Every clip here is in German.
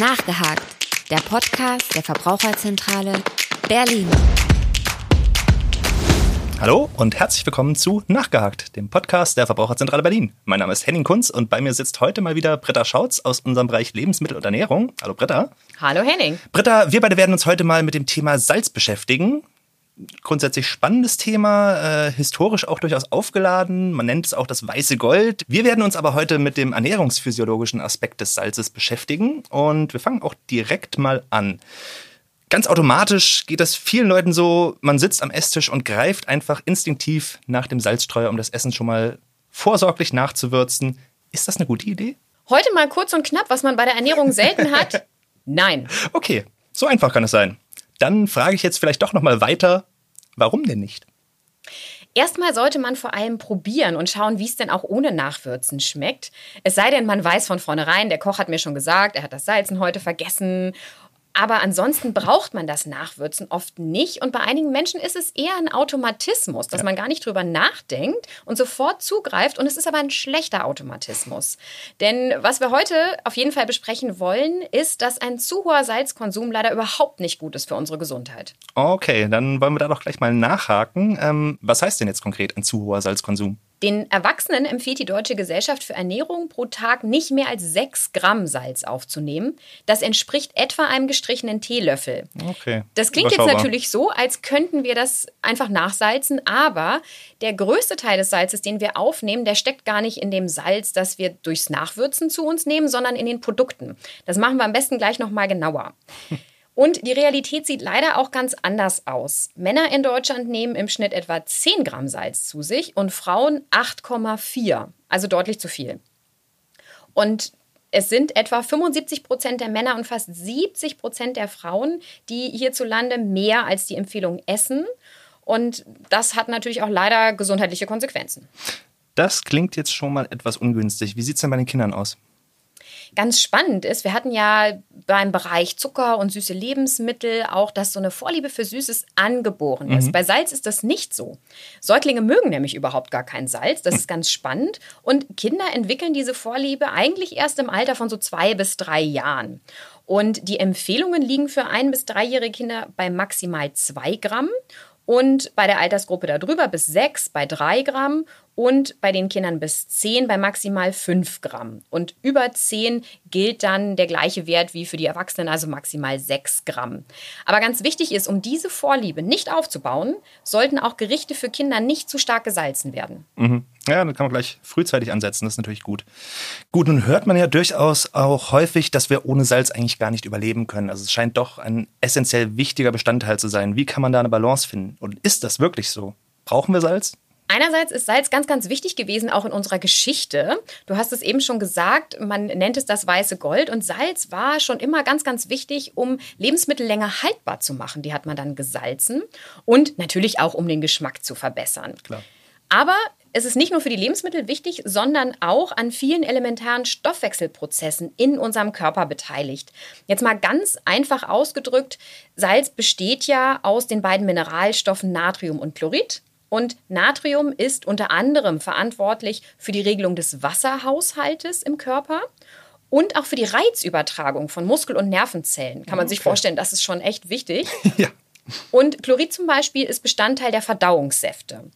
Nachgehakt, der Podcast der Verbraucherzentrale Berlin. Hallo und herzlich willkommen zu Nachgehakt, dem Podcast der Verbraucherzentrale Berlin. Mein Name ist Henning Kunz und bei mir sitzt heute mal wieder Britta Schautz aus unserem Bereich Lebensmittel und Ernährung. Hallo Britta. Hallo Henning. Britta, wir beide werden uns heute mal mit dem Thema Salz beschäftigen grundsätzlich spannendes Thema, äh, historisch auch durchaus aufgeladen. Man nennt es auch das weiße Gold. Wir werden uns aber heute mit dem ernährungsphysiologischen Aspekt des Salzes beschäftigen und wir fangen auch direkt mal an. Ganz automatisch geht das vielen Leuten so, man sitzt am Esstisch und greift einfach instinktiv nach dem Salzstreuer, um das Essen schon mal vorsorglich nachzuwürzen. Ist das eine gute Idee? Heute mal kurz und knapp, was man bei der Ernährung selten hat. Nein. Okay, so einfach kann es sein. Dann frage ich jetzt vielleicht doch noch mal weiter, Warum denn nicht? Erstmal sollte man vor allem probieren und schauen, wie es denn auch ohne Nachwürzen schmeckt. Es sei denn, man weiß von vornherein, der Koch hat mir schon gesagt, er hat das Salzen heute vergessen aber ansonsten braucht man das Nachwürzen oft nicht. Und bei einigen Menschen ist es eher ein Automatismus, dass ja. man gar nicht drüber nachdenkt und sofort zugreift. Und es ist aber ein schlechter Automatismus. Denn was wir heute auf jeden Fall besprechen wollen, ist, dass ein zu hoher Salzkonsum leider überhaupt nicht gut ist für unsere Gesundheit. Okay, dann wollen wir da doch gleich mal nachhaken. Ähm, was heißt denn jetzt konkret ein zu hoher Salzkonsum? Den Erwachsenen empfiehlt die Deutsche Gesellschaft für Ernährung pro Tag nicht mehr als 6 Gramm Salz aufzunehmen. Das entspricht etwa einem gestrichenen Teelöffel. Okay. Das klingt jetzt natürlich so, als könnten wir das einfach nachsalzen, aber der größte Teil des Salzes, den wir aufnehmen, der steckt gar nicht in dem Salz, das wir durchs Nachwürzen zu uns nehmen, sondern in den Produkten. Das machen wir am besten gleich nochmal genauer. Und die Realität sieht leider auch ganz anders aus. Männer in Deutschland nehmen im Schnitt etwa 10 Gramm Salz zu sich und Frauen 8,4, also deutlich zu viel. Und es sind etwa 75 Prozent der Männer und fast 70 Prozent der Frauen, die hierzulande mehr als die Empfehlung essen. Und das hat natürlich auch leider gesundheitliche Konsequenzen. Das klingt jetzt schon mal etwas ungünstig. Wie sieht es denn bei den Kindern aus? Ganz spannend ist, wir hatten ja beim Bereich Zucker und süße Lebensmittel auch, dass so eine Vorliebe für Süßes angeboren ist. Mhm. Bei Salz ist das nicht so. Säuglinge mögen nämlich überhaupt gar kein Salz. Das ist ganz spannend. Und Kinder entwickeln diese Vorliebe eigentlich erst im Alter von so zwei bis drei Jahren. Und die Empfehlungen liegen für ein- bis dreijährige Kinder bei maximal zwei Gramm und bei der Altersgruppe darüber bis sechs bei drei Gramm und bei den Kindern bis 10 bei maximal 5 Gramm. Und über 10 gilt dann der gleiche Wert wie für die Erwachsenen, also maximal 6 Gramm. Aber ganz wichtig ist, um diese Vorliebe nicht aufzubauen, sollten auch Gerichte für Kinder nicht zu stark gesalzen werden. Mhm. Ja, dann kann man gleich frühzeitig ansetzen, das ist natürlich gut. Gut, nun hört man ja durchaus auch häufig, dass wir ohne Salz eigentlich gar nicht überleben können. Also es scheint doch ein essentiell wichtiger Bestandteil zu sein. Wie kann man da eine Balance finden? Und ist das wirklich so? Brauchen wir Salz? Einerseits ist Salz ganz, ganz wichtig gewesen, auch in unserer Geschichte. Du hast es eben schon gesagt, man nennt es das weiße Gold. Und Salz war schon immer ganz, ganz wichtig, um Lebensmittel länger haltbar zu machen. Die hat man dann gesalzen. Und natürlich auch, um den Geschmack zu verbessern. Klar. Aber es ist nicht nur für die Lebensmittel wichtig, sondern auch an vielen elementaren Stoffwechselprozessen in unserem Körper beteiligt. Jetzt mal ganz einfach ausgedrückt, Salz besteht ja aus den beiden Mineralstoffen Natrium und Chlorid. Und Natrium ist unter anderem verantwortlich für die Regelung des Wasserhaushaltes im Körper und auch für die Reizübertragung von Muskel- und Nervenzellen. Kann man okay. sich vorstellen, das ist schon echt wichtig. ja. Und Chlorid zum Beispiel ist Bestandteil der Verdauungssäfte.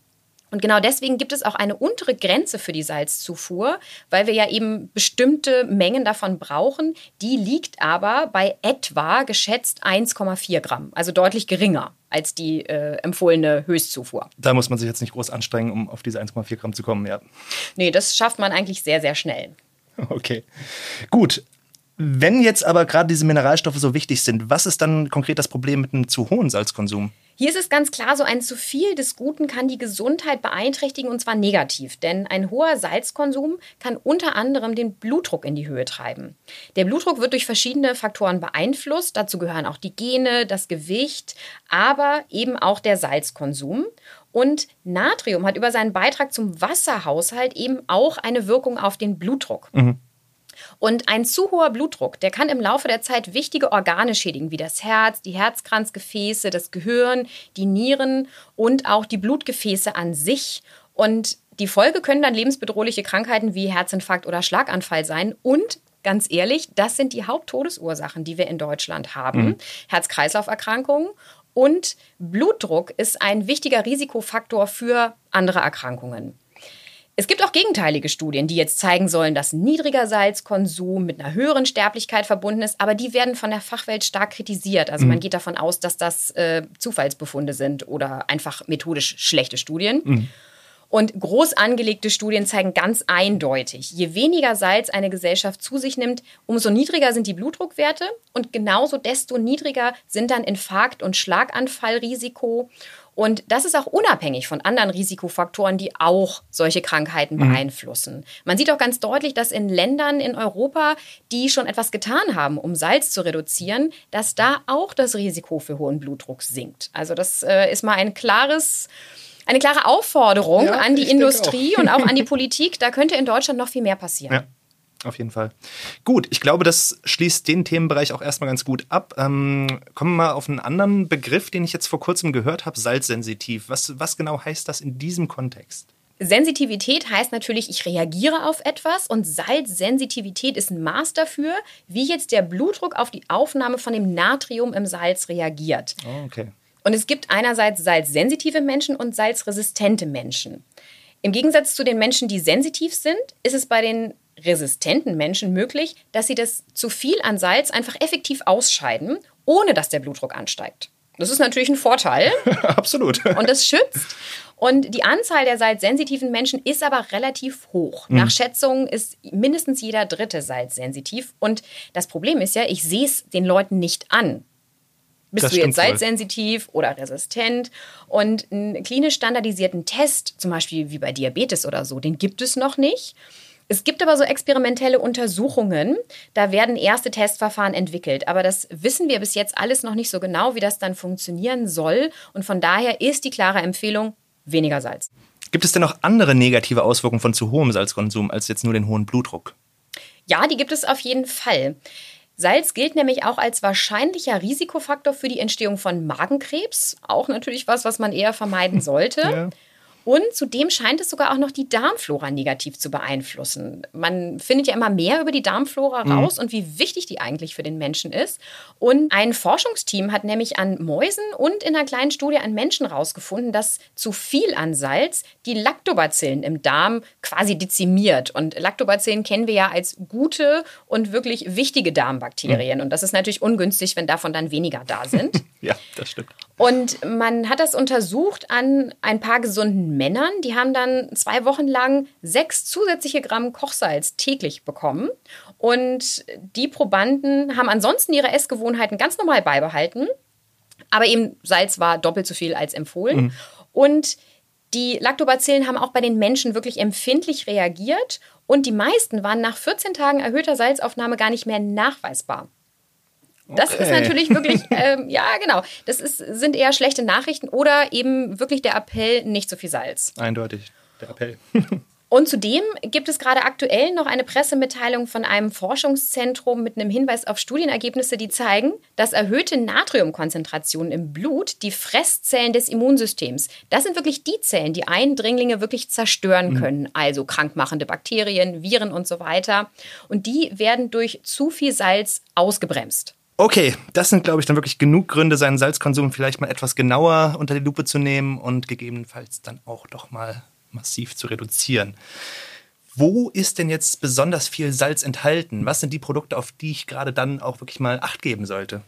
Und genau deswegen gibt es auch eine untere Grenze für die Salzzufuhr, weil wir ja eben bestimmte Mengen davon brauchen. Die liegt aber bei etwa geschätzt 1,4 Gramm, also deutlich geringer als die äh, empfohlene Höchstzufuhr. Da muss man sich jetzt nicht groß anstrengen, um auf diese 1,4 Gramm zu kommen, ja. Nee, das schafft man eigentlich sehr, sehr schnell. Okay. Gut. Wenn jetzt aber gerade diese Mineralstoffe so wichtig sind, was ist dann konkret das Problem mit einem zu hohen Salzkonsum? Hier ist es ganz klar, so ein zu viel des Guten kann die Gesundheit beeinträchtigen und zwar negativ, denn ein hoher Salzkonsum kann unter anderem den Blutdruck in die Höhe treiben. Der Blutdruck wird durch verschiedene Faktoren beeinflusst, dazu gehören auch die Gene, das Gewicht, aber eben auch der Salzkonsum. Und Natrium hat über seinen Beitrag zum Wasserhaushalt eben auch eine Wirkung auf den Blutdruck. Mhm. Und ein zu hoher Blutdruck, der kann im Laufe der Zeit wichtige Organe schädigen, wie das Herz, die Herzkranzgefäße, das Gehirn, die Nieren und auch die Blutgefäße an sich. Und die Folge können dann lebensbedrohliche Krankheiten wie Herzinfarkt oder Schlaganfall sein und ganz ehrlich, das sind die Haupttodesursachen, die wir in Deutschland haben. Mhm. Herz-Kreislauf-Erkrankungen und Blutdruck ist ein wichtiger Risikofaktor für andere Erkrankungen. Es gibt auch gegenteilige Studien, die jetzt zeigen sollen, dass niedriger Salzkonsum mit einer höheren Sterblichkeit verbunden ist, aber die werden von der Fachwelt stark kritisiert. Also mhm. man geht davon aus, dass das äh, Zufallsbefunde sind oder einfach methodisch schlechte Studien. Mhm. Und groß angelegte Studien zeigen ganz eindeutig, je weniger Salz eine Gesellschaft zu sich nimmt, umso niedriger sind die Blutdruckwerte und genauso desto niedriger sind dann Infarkt- und Schlaganfallrisiko. Und das ist auch unabhängig von anderen Risikofaktoren, die auch solche Krankheiten mhm. beeinflussen. Man sieht auch ganz deutlich, dass in Ländern in Europa, die schon etwas getan haben, um Salz zu reduzieren, dass da auch das Risiko für hohen Blutdruck sinkt. Also das äh, ist mal ein klares eine klare Aufforderung ja, an die Industrie auch. und auch an die Politik. Da könnte in Deutschland noch viel mehr passieren. Ja. Auf jeden Fall. Gut, ich glaube, das schließt den Themenbereich auch erstmal ganz gut ab. Ähm, kommen wir mal auf einen anderen Begriff, den ich jetzt vor kurzem gehört habe, salzsensitiv. Was, was genau heißt das in diesem Kontext? Sensitivität heißt natürlich, ich reagiere auf etwas und Salzsensitivität ist ein Maß dafür, wie jetzt der Blutdruck auf die Aufnahme von dem Natrium im Salz reagiert. Oh, okay. Und es gibt einerseits salzsensitive Menschen und salzresistente Menschen. Im Gegensatz zu den Menschen, die sensitiv sind, ist es bei den resistenten Menschen möglich, dass sie das zu viel an Salz einfach effektiv ausscheiden, ohne dass der Blutdruck ansteigt. Das ist natürlich ein Vorteil. Absolut. Und das schützt. Und die Anzahl der salzsensitiven Menschen ist aber relativ hoch. Mhm. Nach Schätzungen ist mindestens jeder dritte salzsensitiv. Und das Problem ist ja, ich sehe es den Leuten nicht an. Bist das du jetzt salzsensitiv oder resistent? Und einen klinisch standardisierten Test, zum Beispiel wie bei Diabetes oder so, den gibt es noch nicht. Es gibt aber so experimentelle Untersuchungen, da werden erste Testverfahren entwickelt. Aber das wissen wir bis jetzt alles noch nicht so genau, wie das dann funktionieren soll. Und von daher ist die klare Empfehlung weniger Salz. Gibt es denn noch andere negative Auswirkungen von zu hohem Salzkonsum als jetzt nur den hohen Blutdruck? Ja, die gibt es auf jeden Fall. Salz gilt nämlich auch als wahrscheinlicher Risikofaktor für die Entstehung von Magenkrebs. Auch natürlich was, was man eher vermeiden sollte. Ja. Und zudem scheint es sogar auch noch die Darmflora negativ zu beeinflussen. Man findet ja immer mehr über die Darmflora mhm. raus und wie wichtig die eigentlich für den Menschen ist. Und ein Forschungsteam hat nämlich an Mäusen und in einer kleinen Studie an Menschen herausgefunden, dass zu viel an Salz die Lactobacillen im Darm quasi dezimiert. Und Lactobacillen kennen wir ja als gute und wirklich wichtige Darmbakterien. Mhm. Und das ist natürlich ungünstig, wenn davon dann weniger da sind. ja, das stimmt. Und man hat das untersucht an ein paar gesunden Männern. Die haben dann zwei Wochen lang sechs zusätzliche Gramm Kochsalz täglich bekommen. Und die Probanden haben ansonsten ihre Essgewohnheiten ganz normal beibehalten. Aber eben Salz war doppelt so viel als empfohlen. Mhm. Und die Lactobacillen haben auch bei den Menschen wirklich empfindlich reagiert. Und die meisten waren nach 14 Tagen erhöhter Salzaufnahme gar nicht mehr nachweisbar. Das okay. ist natürlich wirklich, ähm, ja, genau. Das ist, sind eher schlechte Nachrichten oder eben wirklich der Appell, nicht so viel Salz. Eindeutig, der Appell. Und zudem gibt es gerade aktuell noch eine Pressemitteilung von einem Forschungszentrum mit einem Hinweis auf Studienergebnisse, die zeigen, dass erhöhte Natriumkonzentrationen im Blut die Fresszellen des Immunsystems, das sind wirklich die Zellen, die Eindringlinge wirklich zerstören mhm. können, also krankmachende Bakterien, Viren und so weiter. Und die werden durch zu viel Salz ausgebremst. Okay, das sind, glaube ich, dann wirklich genug Gründe, seinen Salzkonsum vielleicht mal etwas genauer unter die Lupe zu nehmen und gegebenenfalls dann auch doch mal massiv zu reduzieren. Wo ist denn jetzt besonders viel Salz enthalten? Was sind die Produkte, auf die ich gerade dann auch wirklich mal Acht geben sollte?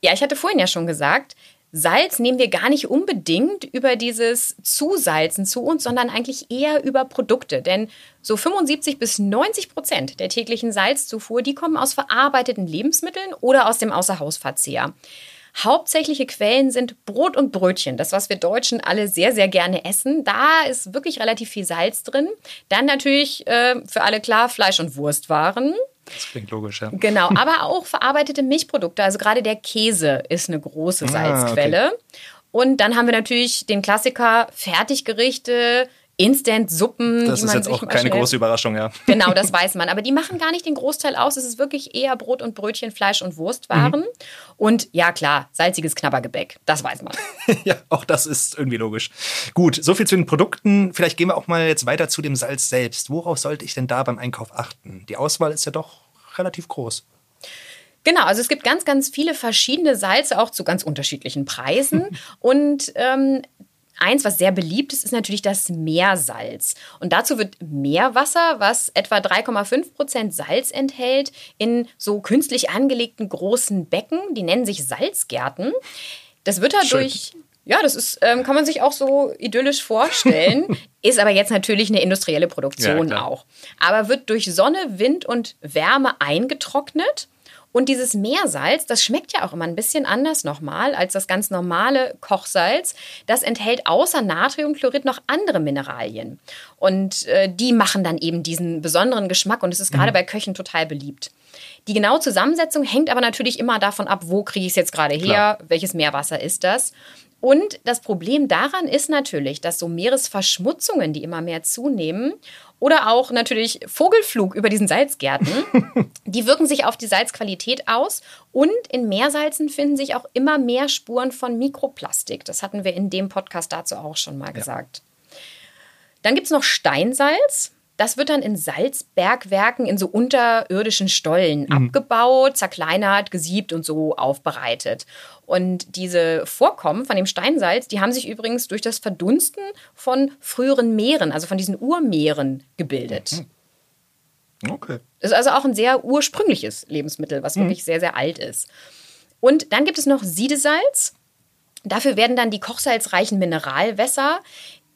Ja, ich hatte vorhin ja schon gesagt, Salz nehmen wir gar nicht unbedingt über dieses Zusalzen zu uns, sondern eigentlich eher über Produkte. Denn so 75 bis 90 Prozent der täglichen Salzzufuhr, die kommen aus verarbeiteten Lebensmitteln oder aus dem Außerhausverzehr. Hauptsächliche Quellen sind Brot und Brötchen, das, was wir Deutschen alle sehr, sehr gerne essen. Da ist wirklich relativ viel Salz drin. Dann natürlich äh, für alle klar Fleisch- und Wurstwaren. Das klingt logisch, ja. Genau, aber auch verarbeitete Milchprodukte. Also gerade der Käse ist eine große Salzquelle. Ah, okay. Und dann haben wir natürlich den Klassiker Fertiggerichte, Instant-Suppen. Das ist jetzt auch keine große Überraschung, ja. Genau, das weiß man. Aber die machen gar nicht den Großteil aus. Es ist wirklich eher Brot und Brötchen, Fleisch und Wurstwaren. Mhm. Und ja, klar, salziges Knabbergebäck. Das weiß man. ja, auch das ist irgendwie logisch. Gut, soviel zu den Produkten. Vielleicht gehen wir auch mal jetzt weiter zu dem Salz selbst. Worauf sollte ich denn da beim Einkauf achten? Die Auswahl ist ja doch relativ groß. Genau, also es gibt ganz, ganz viele verschiedene Salze, auch zu ganz unterschiedlichen Preisen. und ähm, Eins, was sehr beliebt ist, ist natürlich das Meersalz. Und dazu wird Meerwasser, was etwa 3,5 Prozent Salz enthält, in so künstlich angelegten großen Becken, die nennen sich Salzgärten. Das wird dadurch ja, das ist, ähm, kann man sich auch so idyllisch vorstellen. ist aber jetzt natürlich eine industrielle Produktion ja, auch. Aber wird durch Sonne, Wind und Wärme eingetrocknet und dieses Meersalz, das schmeckt ja auch immer ein bisschen anders nochmal als das ganz normale Kochsalz. Das enthält außer Natriumchlorid noch andere Mineralien. Und äh, die machen dann eben diesen besonderen Geschmack und es ist gerade mhm. bei Köchen total beliebt. Die genaue Zusammensetzung hängt aber natürlich immer davon ab, wo kriege ich es jetzt gerade her, Klar. welches Meerwasser ist das. Und das Problem daran ist natürlich, dass so Meeresverschmutzungen, die immer mehr zunehmen, oder auch natürlich Vogelflug über diesen Salzgärten, die wirken sich auf die Salzqualität aus. Und in Meersalzen finden sich auch immer mehr Spuren von Mikroplastik. Das hatten wir in dem Podcast dazu auch schon mal ja. gesagt. Dann gibt es noch Steinsalz. Das wird dann in Salzbergwerken in so unterirdischen Stollen mhm. abgebaut, zerkleinert, gesiebt und so aufbereitet. Und diese Vorkommen von dem Steinsalz, die haben sich übrigens durch das Verdunsten von früheren Meeren, also von diesen Urmeeren, gebildet. Mhm. Okay. Das ist also auch ein sehr ursprüngliches Lebensmittel, was mhm. wirklich sehr, sehr alt ist. Und dann gibt es noch Siedesalz. Dafür werden dann die kochsalzreichen Mineralwässer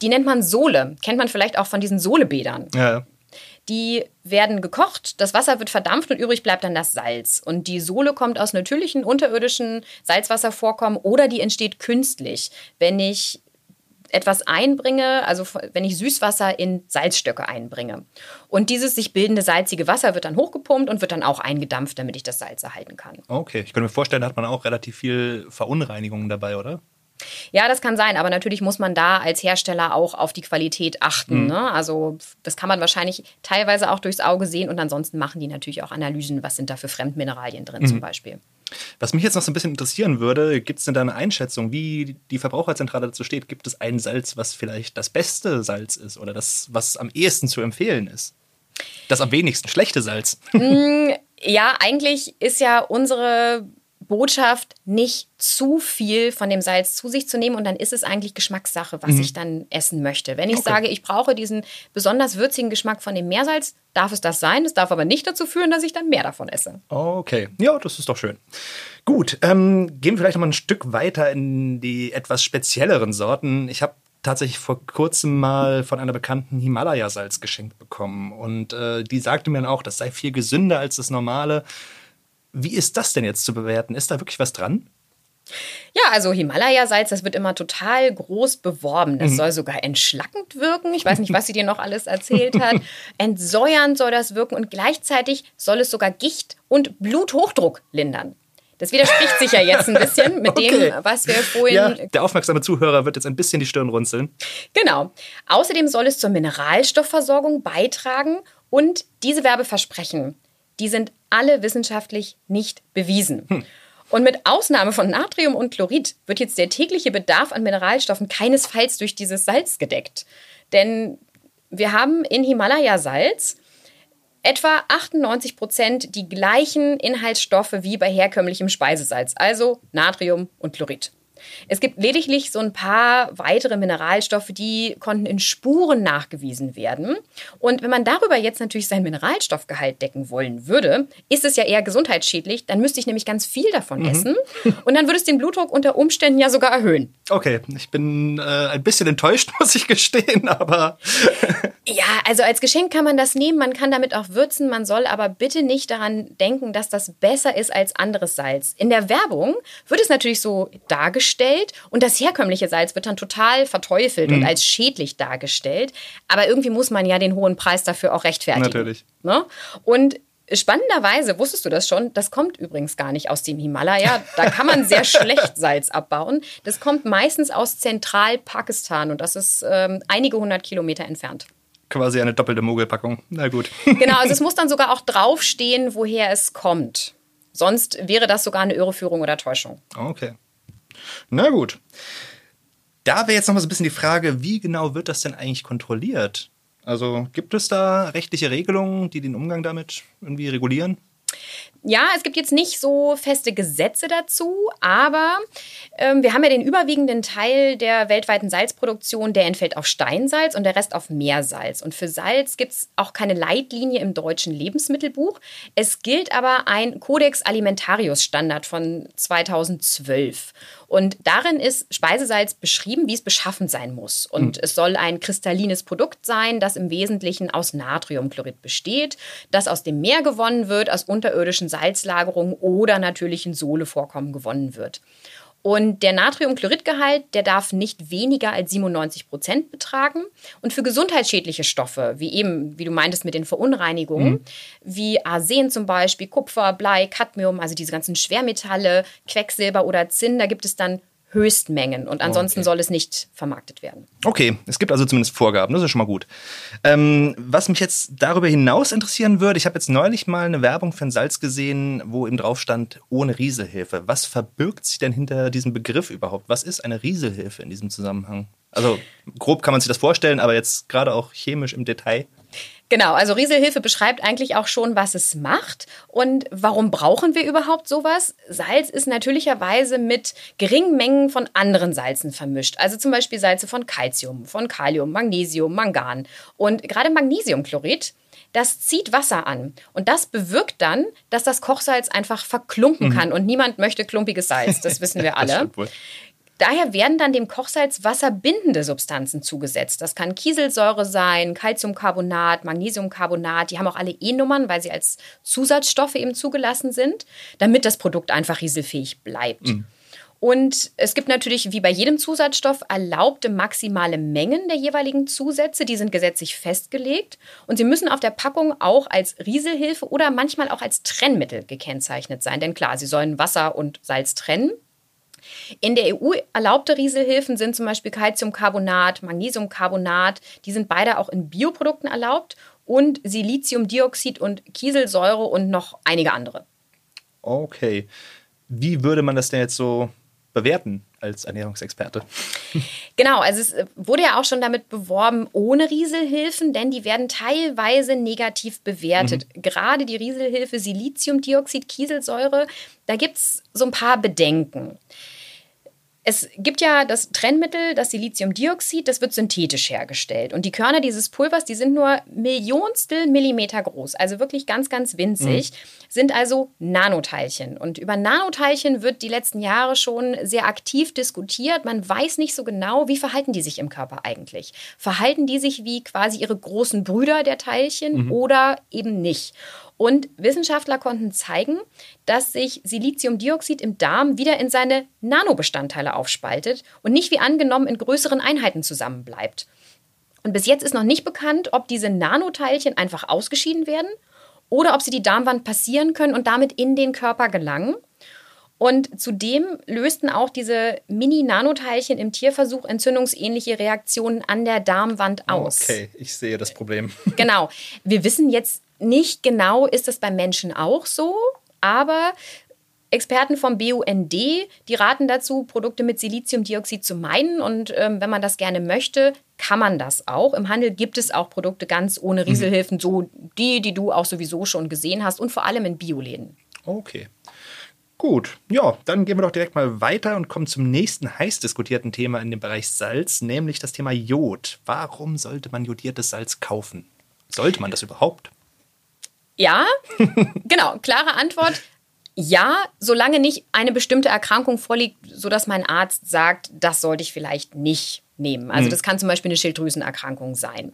die nennt man Sohle. Kennt man vielleicht auch von diesen Sohlebädern. Ja. Die werden gekocht, das Wasser wird verdampft und übrig bleibt dann das Salz. Und die Sohle kommt aus natürlichen unterirdischen Salzwasservorkommen oder die entsteht künstlich, wenn ich etwas einbringe, also wenn ich Süßwasser in Salzstöcke einbringe. Und dieses sich bildende salzige Wasser wird dann hochgepumpt und wird dann auch eingedampft, damit ich das Salz erhalten kann. Okay, ich könnte mir vorstellen, da hat man auch relativ viel Verunreinigungen dabei, oder? Ja, das kann sein, aber natürlich muss man da als Hersteller auch auf die Qualität achten. Mhm. Ne? Also das kann man wahrscheinlich teilweise auch durchs Auge sehen und ansonsten machen die natürlich auch Analysen, was sind da für Fremdmineralien drin mhm. zum Beispiel. Was mich jetzt noch so ein bisschen interessieren würde, gibt es denn da eine Einschätzung, wie die Verbraucherzentrale dazu steht? Gibt es ein Salz, was vielleicht das beste Salz ist oder das, was am ehesten zu empfehlen ist? Das am wenigsten schlechte Salz? Mm, ja, eigentlich ist ja unsere Botschaft, nicht zu viel von dem Salz zu sich zu nehmen und dann ist es eigentlich Geschmackssache, was mhm. ich dann essen möchte. Wenn ich okay. sage, ich brauche diesen besonders würzigen Geschmack von dem Meersalz, darf es das sein. Es darf aber nicht dazu führen, dass ich dann mehr davon esse. Okay, ja, das ist doch schön. Gut, ähm, gehen wir vielleicht noch mal ein Stück weiter in die etwas spezielleren Sorten. Ich habe tatsächlich vor kurzem mal von einer bekannten Himalaya-Salz geschenkt bekommen und äh, die sagte mir dann auch, das sei viel gesünder als das normale. Wie ist das denn jetzt zu bewerten? Ist da wirklich was dran? Ja, also Himalaya-Salz, das wird immer total groß beworben. Das mhm. soll sogar entschlackend wirken. Ich weiß nicht, was sie dir noch alles erzählt hat. Entsäuernd soll das wirken und gleichzeitig soll es sogar Gicht und Bluthochdruck lindern. Das widerspricht sich ja jetzt ein bisschen mit okay. dem, was wir vorhin. Ja, der aufmerksame Zuhörer wird jetzt ein bisschen die Stirn runzeln. Genau. Außerdem soll es zur Mineralstoffversorgung beitragen und diese Werbeversprechen die sind alle wissenschaftlich nicht bewiesen. Hm. Und mit Ausnahme von Natrium und Chlorid wird jetzt der tägliche Bedarf an Mineralstoffen keinesfalls durch dieses Salz gedeckt. Denn wir haben in Himalaya-Salz etwa 98 Prozent die gleichen Inhaltsstoffe wie bei herkömmlichem Speisesalz, also Natrium und Chlorid. Es gibt lediglich so ein paar weitere Mineralstoffe, die konnten in Spuren nachgewiesen werden. Und wenn man darüber jetzt natürlich sein Mineralstoffgehalt decken wollen würde, ist es ja eher gesundheitsschädlich. Dann müsste ich nämlich ganz viel davon mhm. essen. Und dann würde es den Blutdruck unter Umständen ja sogar erhöhen. Okay, ich bin äh, ein bisschen enttäuscht, muss ich gestehen, aber. ja, also als Geschenk kann man das nehmen, man kann damit auch würzen, man soll aber bitte nicht daran denken, dass das besser ist als anderes Salz. In der Werbung wird es natürlich so dargestellt dargestellt und das herkömmliche Salz wird dann total verteufelt mhm. und als schädlich dargestellt. Aber irgendwie muss man ja den hohen Preis dafür auch rechtfertigen. Natürlich. Ne? Und Spannenderweise, wusstest du das schon, das kommt übrigens gar nicht aus dem Himalaya. Da kann man sehr schlecht Salz abbauen. Das kommt meistens aus Zentralpakistan und das ist ähm, einige hundert Kilometer entfernt. Quasi eine doppelte Mogelpackung. Na gut. Genau, also es muss dann sogar auch draufstehen, woher es kommt. Sonst wäre das sogar eine Irreführung oder Täuschung. Okay. Na gut. Da wäre jetzt noch mal so ein bisschen die Frage, wie genau wird das denn eigentlich kontrolliert? Also gibt es da rechtliche Regelungen, die den Umgang damit irgendwie regulieren? Ja, es gibt jetzt nicht so feste Gesetze dazu, aber ähm, wir haben ja den überwiegenden Teil der weltweiten Salzproduktion, der entfällt auf Steinsalz und der Rest auf Meersalz. Und für Salz gibt es auch keine Leitlinie im deutschen Lebensmittelbuch. Es gilt aber ein Codex Alimentarius Standard von 2012. Und darin ist Speisesalz beschrieben, wie es beschaffen sein muss. Und mhm. es soll ein kristallines Produkt sein, das im Wesentlichen aus Natriumchlorid besteht, das aus dem Meer gewonnen wird, aus unterirdischen Salzlagerungen oder natürlichen Sohlevorkommen gewonnen wird. Und der Natriumchloridgehalt, der darf nicht weniger als 97 Prozent betragen. Und für gesundheitsschädliche Stoffe, wie eben, wie du meintest mit den Verunreinigungen, mhm. wie Arsen zum Beispiel, Kupfer, Blei, Cadmium, also diese ganzen Schwermetalle, Quecksilber oder Zinn, da gibt es dann Höchstmengen und ansonsten okay. soll es nicht vermarktet werden. Okay, es gibt also zumindest Vorgaben, das ist schon mal gut. Ähm, was mich jetzt darüber hinaus interessieren würde, ich habe jetzt neulich mal eine Werbung für ein Salz gesehen, wo eben drauf stand, ohne Rieselhilfe. Was verbirgt sich denn hinter diesem Begriff überhaupt? Was ist eine Rieselhilfe in diesem Zusammenhang? Also grob kann man sich das vorstellen, aber jetzt gerade auch chemisch im Detail. Genau, also Rieselhilfe beschreibt eigentlich auch schon, was es macht und warum brauchen wir überhaupt sowas. Salz ist natürlicherweise mit geringen Mengen von anderen Salzen vermischt. Also zum Beispiel Salze von Calcium, von Kalium, Magnesium, Mangan. Und gerade Magnesiumchlorid, das zieht Wasser an. Und das bewirkt dann, dass das Kochsalz einfach verklumpen mhm. kann. Und niemand möchte klumpiges Salz, das wissen wir alle. Daher werden dann dem Kochsalz wasserbindende Substanzen zugesetzt. Das kann Kieselsäure sein, Calciumcarbonat, Magnesiumcarbonat. Die haben auch alle E-Nummern, weil sie als Zusatzstoffe eben zugelassen sind, damit das Produkt einfach rieselfähig bleibt. Mhm. Und es gibt natürlich, wie bei jedem Zusatzstoff, erlaubte maximale Mengen der jeweiligen Zusätze. Die sind gesetzlich festgelegt. Und sie müssen auf der Packung auch als Rieselhilfe oder manchmal auch als Trennmittel gekennzeichnet sein. Denn klar, sie sollen Wasser und Salz trennen. In der EU erlaubte Rieselhilfen sind zum Beispiel Calciumcarbonat, Magnesiumcarbonat. Die sind beide auch in Bioprodukten erlaubt und Siliziumdioxid und Kieselsäure und noch einige andere. Okay. Wie würde man das denn jetzt so bewerten als Ernährungsexperte? Genau, also es wurde ja auch schon damit beworben, ohne Rieselhilfen, denn die werden teilweise negativ bewertet. Mhm. Gerade die Rieselhilfe Siliziumdioxid, Kieselsäure, da gibt es so ein paar Bedenken. Es gibt ja das Trennmittel, das Siliziumdioxid, das wird synthetisch hergestellt. Und die Körner dieses Pulvers, die sind nur Millionstel Millimeter groß, also wirklich ganz, ganz winzig, mhm. sind also Nanoteilchen. Und über Nanoteilchen wird die letzten Jahre schon sehr aktiv diskutiert. Man weiß nicht so genau, wie verhalten die sich im Körper eigentlich. Verhalten die sich wie quasi ihre großen Brüder der Teilchen mhm. oder eben nicht? Und Wissenschaftler konnten zeigen, dass sich Siliziumdioxid im Darm wieder in seine Nanobestandteile aufspaltet und nicht wie angenommen in größeren Einheiten zusammenbleibt. Und bis jetzt ist noch nicht bekannt, ob diese Nanoteilchen einfach ausgeschieden werden oder ob sie die Darmwand passieren können und damit in den Körper gelangen. Und zudem lösten auch diese Mini-Nanoteilchen im Tierversuch entzündungsähnliche Reaktionen an der Darmwand aus. Okay, ich sehe das Problem. Genau. Wir wissen jetzt nicht genau, ist das beim Menschen auch so, aber Experten vom BUND, die raten dazu, Produkte mit Siliziumdioxid zu meiden. Und ähm, wenn man das gerne möchte, kann man das auch. Im Handel gibt es auch Produkte ganz ohne mhm. Rieselhilfen, so die, die du auch sowieso schon gesehen hast und vor allem in Bioläden. Okay. Gut, ja, dann gehen wir doch direkt mal weiter und kommen zum nächsten heiß diskutierten Thema in dem Bereich Salz, nämlich das Thema Jod. Warum sollte man jodiertes Salz kaufen? Sollte man das überhaupt? Ja, genau, klare Antwort. Ja, solange nicht eine bestimmte Erkrankung vorliegt, sodass mein Arzt sagt, das sollte ich vielleicht nicht nehmen. Also mhm. das kann zum Beispiel eine Schilddrüsenerkrankung sein.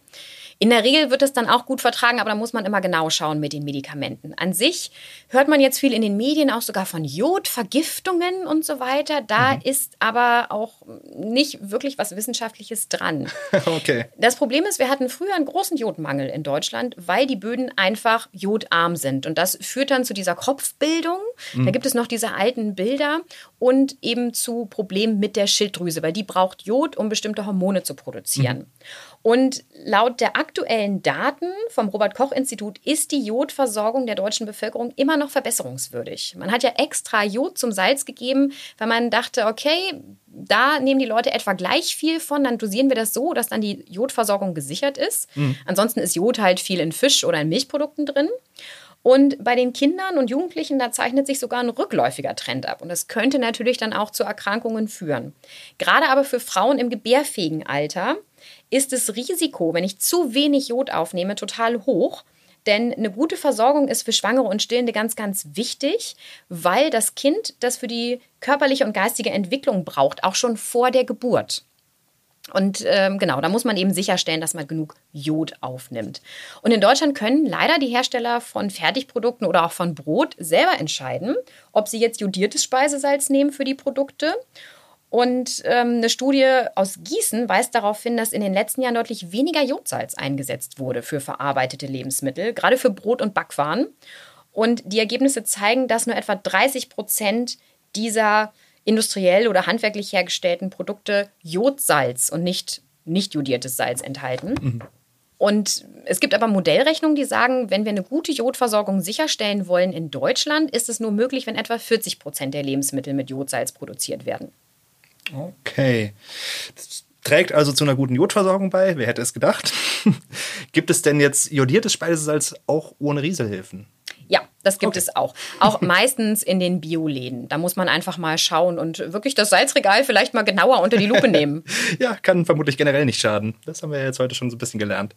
In der Regel wird es dann auch gut vertragen, aber da muss man immer genau schauen mit den Medikamenten. An sich hört man jetzt viel in den Medien auch sogar von Jodvergiftungen und so weiter. Da mhm. ist aber auch nicht wirklich was Wissenschaftliches dran. okay. Das Problem ist, wir hatten früher einen großen Jodmangel in Deutschland, weil die Böden einfach jodarm sind. Und das führt dann zu dieser Kopfbildung. Mhm. Da gibt es noch diese alten Bilder und eben zu Problemen mit der Schilddrüse, weil die braucht Jod, um bestimmte Hormone zu produzieren. Mhm. Und laut der aktuellen Daten vom Robert Koch Institut ist die Jodversorgung der deutschen Bevölkerung immer noch verbesserungswürdig. Man hat ja extra Jod zum Salz gegeben, weil man dachte, okay, da nehmen die Leute etwa gleich viel von, dann dosieren wir das so, dass dann die Jodversorgung gesichert ist. Mhm. Ansonsten ist Jod halt viel in Fisch oder in Milchprodukten drin. Und bei den Kindern und Jugendlichen, da zeichnet sich sogar ein rückläufiger Trend ab. Und das könnte natürlich dann auch zu Erkrankungen führen. Gerade aber für Frauen im gebärfähigen Alter ist das Risiko, wenn ich zu wenig Jod aufnehme, total hoch. Denn eine gute Versorgung ist für Schwangere und Stillende ganz, ganz wichtig, weil das Kind das für die körperliche und geistige Entwicklung braucht, auch schon vor der Geburt. Und ähm, genau, da muss man eben sicherstellen, dass man genug Jod aufnimmt. Und in Deutschland können leider die Hersteller von Fertigprodukten oder auch von Brot selber entscheiden, ob sie jetzt jodiertes Speisesalz nehmen für die Produkte. Und ähm, eine Studie aus Gießen weist darauf hin, dass in den letzten Jahren deutlich weniger Jodsalz eingesetzt wurde für verarbeitete Lebensmittel, gerade für Brot und Backwaren. Und die Ergebnisse zeigen, dass nur etwa 30 Prozent dieser industriell oder handwerklich hergestellten Produkte Jodsalz und nicht nicht jodiertes Salz enthalten. Mhm. Und es gibt aber Modellrechnungen, die sagen, wenn wir eine gute Jodversorgung sicherstellen wollen in Deutschland, ist es nur möglich, wenn etwa 40 Prozent der Lebensmittel mit Jodsalz produziert werden. Okay. Das trägt also zu einer guten Jodversorgung bei. Wer hätte es gedacht? gibt es denn jetzt jodiertes Speisesalz auch ohne Rieselhilfen? Ja, das gibt okay. es auch. Auch meistens in den Bioläden. Da muss man einfach mal schauen und wirklich das Salzregal vielleicht mal genauer unter die Lupe nehmen. ja, kann vermutlich generell nicht schaden. Das haben wir jetzt heute schon so ein bisschen gelernt.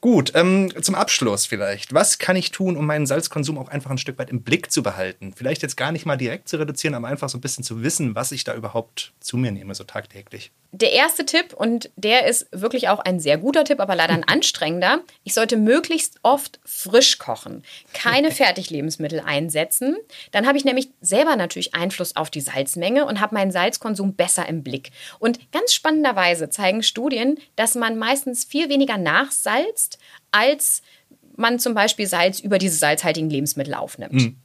Gut, ähm, zum Abschluss vielleicht. Was kann ich tun, um meinen Salzkonsum auch einfach ein Stück weit im Blick zu behalten? Vielleicht jetzt gar nicht mal direkt zu reduzieren, aber einfach so ein bisschen zu wissen, was ich da überhaupt zu mir nehme, so tagtäglich. Der erste Tipp, und der ist wirklich auch ein sehr guter Tipp, aber leider ein anstrengender, ich sollte möglichst oft frisch kochen. Keine Fertiglebensmittel einsetzen. Dann habe ich nämlich selber natürlich Einfluss auf die Salzmenge und habe meinen Salzkonsum besser im Blick. Und ganz spannenderweise zeigen Studien, dass man meistens viel weniger nachsalzt, als man zum Beispiel Salz über diese salzhaltigen Lebensmittel aufnimmt. Mhm.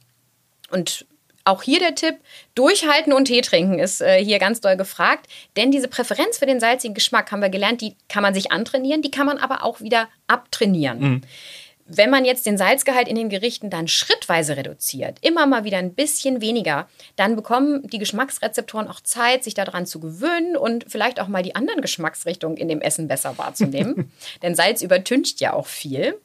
Und auch hier der Tipp, durchhalten und Tee trinken ist äh, hier ganz doll gefragt, denn diese Präferenz für den salzigen Geschmack haben wir gelernt, die kann man sich antrainieren, die kann man aber auch wieder abtrainieren. Mhm. Wenn man jetzt den Salzgehalt in den Gerichten dann schrittweise reduziert, immer mal wieder ein bisschen weniger, dann bekommen die Geschmacksrezeptoren auch Zeit, sich daran zu gewöhnen und vielleicht auch mal die anderen Geschmacksrichtungen in dem Essen besser wahrzunehmen. Denn Salz übertüncht ja auch viel.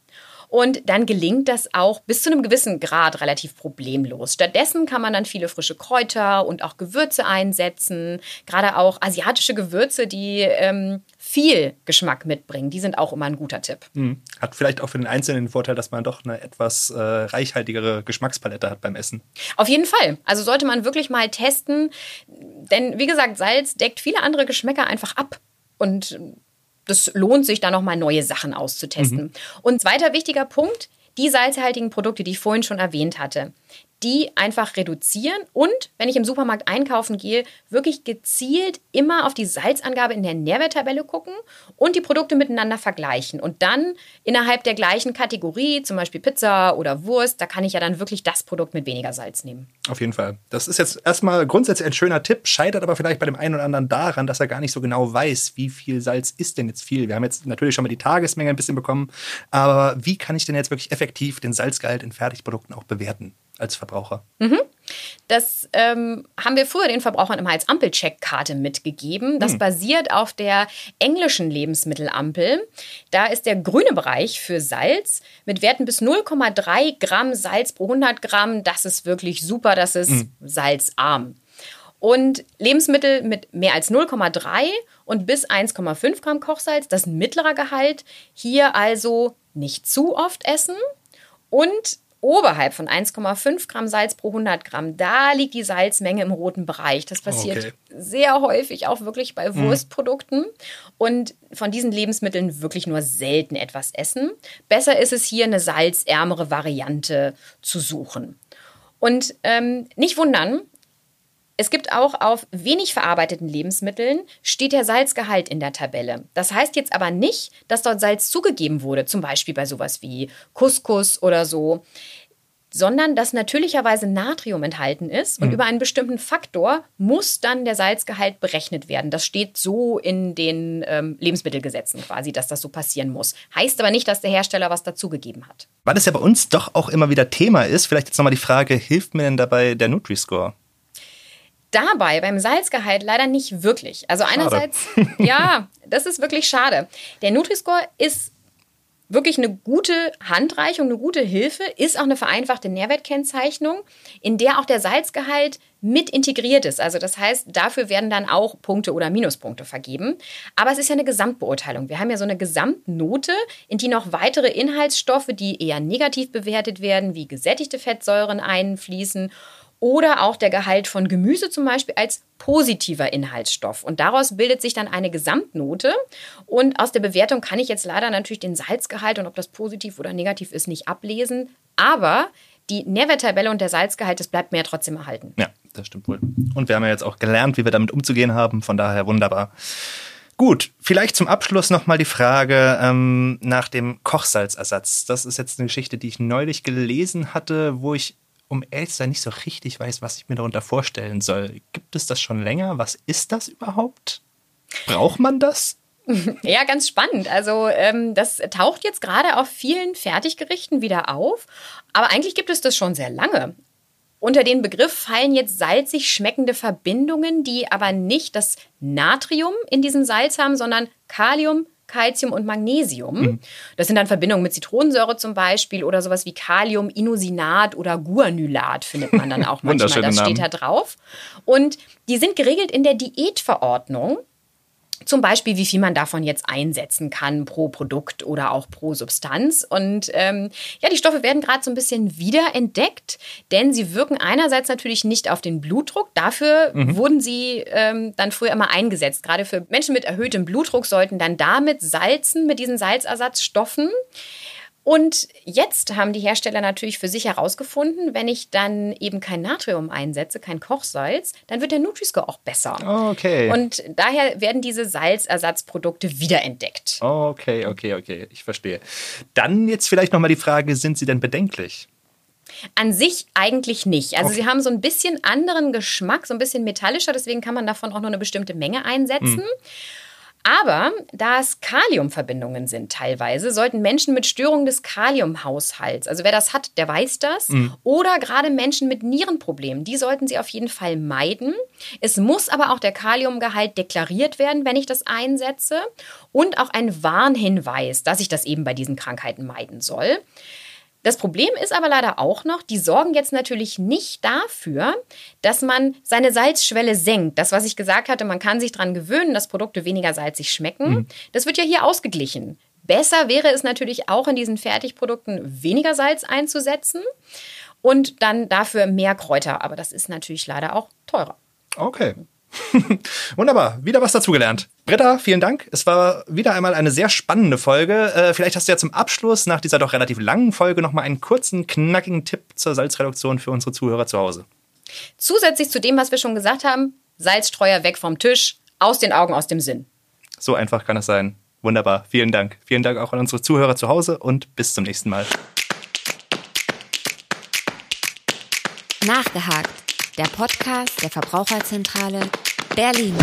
Und dann gelingt das auch bis zu einem gewissen Grad relativ problemlos. Stattdessen kann man dann viele frische Kräuter und auch Gewürze einsetzen. Gerade auch asiatische Gewürze, die ähm, viel Geschmack mitbringen, die sind auch immer ein guter Tipp. Hm. Hat vielleicht auch für den Einzelnen den Vorteil, dass man doch eine etwas äh, reichhaltigere Geschmackspalette hat beim Essen. Auf jeden Fall. Also sollte man wirklich mal testen. Denn wie gesagt, Salz deckt viele andere Geschmäcker einfach ab. Und das lohnt sich da nochmal neue Sachen auszutesten. Mhm. Und zweiter wichtiger Punkt, die salzhaltigen Produkte, die ich vorhin schon erwähnt hatte, die einfach reduzieren und, wenn ich im Supermarkt einkaufen gehe, wirklich gezielt immer auf die Salzangabe in der Nährwerttabelle gucken und die Produkte miteinander vergleichen. Und dann innerhalb der gleichen Kategorie, zum Beispiel Pizza oder Wurst, da kann ich ja dann wirklich das Produkt mit weniger Salz nehmen. Auf jeden Fall. Das ist jetzt erstmal grundsätzlich ein schöner Tipp, scheitert aber vielleicht bei dem einen oder anderen daran, dass er gar nicht so genau weiß, wie viel Salz ist denn jetzt viel. Wir haben jetzt natürlich schon mal die Tagesmenge ein bisschen bekommen, aber wie kann ich denn jetzt wirklich effektiv den Salzgehalt in Fertigprodukten auch bewerten? Als Verbraucher. Mhm. Das ähm, haben wir früher den Verbrauchern immer als Ampelcheckkarte mitgegeben. Das mhm. basiert auf der englischen Lebensmittelampel. Da ist der grüne Bereich für Salz mit Werten bis 0,3 Gramm Salz pro 100 Gramm. Das ist wirklich super, das ist mhm. salzarm. Und Lebensmittel mit mehr als 0,3 und bis 1,5 Gramm Kochsalz, das ist ein mittlerer Gehalt. Hier also nicht zu oft essen und oberhalb von 1,5 Gramm Salz pro 100 Gramm, da liegt die Salzmenge im roten Bereich. Das passiert okay. sehr häufig auch wirklich bei mhm. Wurstprodukten. Und von diesen Lebensmitteln wirklich nur selten etwas essen. Besser ist es hier, eine salzärmere Variante zu suchen. Und ähm, nicht wundern, es gibt auch auf wenig verarbeiteten Lebensmitteln steht der Salzgehalt in der Tabelle. Das heißt jetzt aber nicht, dass dort Salz zugegeben wurde, zum Beispiel bei sowas wie Couscous oder so, sondern dass natürlicherweise Natrium enthalten ist und mhm. über einen bestimmten Faktor muss dann der Salzgehalt berechnet werden. Das steht so in den ähm, Lebensmittelgesetzen quasi, dass das so passieren muss. Heißt aber nicht, dass der Hersteller was dazugegeben hat. Weil es ja bei uns doch auch immer wieder Thema ist, vielleicht jetzt nochmal die Frage, hilft mir denn dabei der Nutri-Score? Dabei beim Salzgehalt leider nicht wirklich. Also einerseits, ja, das ist wirklich schade. Der Nutri-Score ist wirklich eine gute Handreichung, eine gute Hilfe, ist auch eine vereinfachte Nährwertkennzeichnung, in der auch der Salzgehalt mit integriert ist. Also das heißt, dafür werden dann auch Punkte oder Minuspunkte vergeben. Aber es ist ja eine Gesamtbeurteilung. Wir haben ja so eine Gesamtnote, in die noch weitere Inhaltsstoffe, die eher negativ bewertet werden, wie gesättigte Fettsäuren einfließen oder auch der Gehalt von Gemüse zum Beispiel als positiver Inhaltsstoff. Und daraus bildet sich dann eine Gesamtnote. Und aus der Bewertung kann ich jetzt leider natürlich den Salzgehalt und ob das positiv oder negativ ist, nicht ablesen. Aber die Nährwerttabelle und der Salzgehalt, das bleibt mir ja trotzdem erhalten. Ja, das stimmt wohl. Und wir haben ja jetzt auch gelernt, wie wir damit umzugehen haben. Von daher wunderbar. Gut, vielleicht zum Abschluss nochmal die Frage ähm, nach dem Kochsalzersatz. Das ist jetzt eine Geschichte, die ich neulich gelesen hatte, wo ich um sein, nicht so richtig weiß, was ich mir darunter vorstellen soll. Gibt es das schon länger? Was ist das überhaupt? Braucht man das? Ja, ganz spannend. Also ähm, das taucht jetzt gerade auf vielen Fertiggerichten wieder auf, aber eigentlich gibt es das schon sehr lange. Unter den Begriff fallen jetzt salzig schmeckende Verbindungen, die aber nicht das Natrium in diesem Salz haben, sondern Kalium, Calcium und Magnesium. Mhm. Das sind dann Verbindungen mit Zitronensäure zum Beispiel oder sowas wie Kalium, Inosinat oder Guanylat findet man dann auch manchmal. das steht da drauf. Und die sind geregelt in der Diätverordnung. Zum Beispiel, wie viel man davon jetzt einsetzen kann pro Produkt oder auch pro Substanz. Und ähm, ja, die Stoffe werden gerade so ein bisschen wiederentdeckt, denn sie wirken einerseits natürlich nicht auf den Blutdruck. Dafür mhm. wurden sie ähm, dann früher immer eingesetzt. Gerade für Menschen mit erhöhtem Blutdruck sollten dann damit salzen, mit diesen Salzersatzstoffen. Und jetzt haben die Hersteller natürlich für sich herausgefunden, wenn ich dann eben kein Natrium einsetze, kein Kochsalz, dann wird der Nutri-Score auch besser. Okay. Und daher werden diese Salzersatzprodukte wiederentdeckt. Okay, okay, okay, ich verstehe. Dann jetzt vielleicht nochmal die Frage, sind sie denn bedenklich? An sich eigentlich nicht. Also okay. sie haben so ein bisschen anderen Geschmack, so ein bisschen metallischer, deswegen kann man davon auch nur eine bestimmte Menge einsetzen. Hm. Aber da es Kaliumverbindungen sind teilweise, sollten Menschen mit Störungen des Kaliumhaushalts, also wer das hat, der weiß das, mhm. oder gerade Menschen mit Nierenproblemen, die sollten sie auf jeden Fall meiden. Es muss aber auch der Kaliumgehalt deklariert werden, wenn ich das einsetze und auch ein Warnhinweis, dass ich das eben bei diesen Krankheiten meiden soll. Das Problem ist aber leider auch noch, die sorgen jetzt natürlich nicht dafür, dass man seine Salzschwelle senkt. Das, was ich gesagt hatte, man kann sich daran gewöhnen, dass Produkte weniger salzig schmecken. Mhm. Das wird ja hier ausgeglichen. Besser wäre es natürlich auch in diesen Fertigprodukten weniger Salz einzusetzen und dann dafür mehr Kräuter. Aber das ist natürlich leider auch teurer. Okay. Wunderbar, wieder was dazugelernt. Britta, vielen Dank. Es war wieder einmal eine sehr spannende Folge. Äh, vielleicht hast du ja zum Abschluss nach dieser doch relativ langen Folge noch mal einen kurzen, knackigen Tipp zur Salzreduktion für unsere Zuhörer zu Hause. Zusätzlich zu dem, was wir schon gesagt haben, Salzstreuer weg vom Tisch, aus den Augen, aus dem Sinn. So einfach kann es sein. Wunderbar, vielen Dank. Vielen Dank auch an unsere Zuhörer zu Hause und bis zum nächsten Mal. Nachgehakt der Podcast der Verbraucherzentrale Berlin.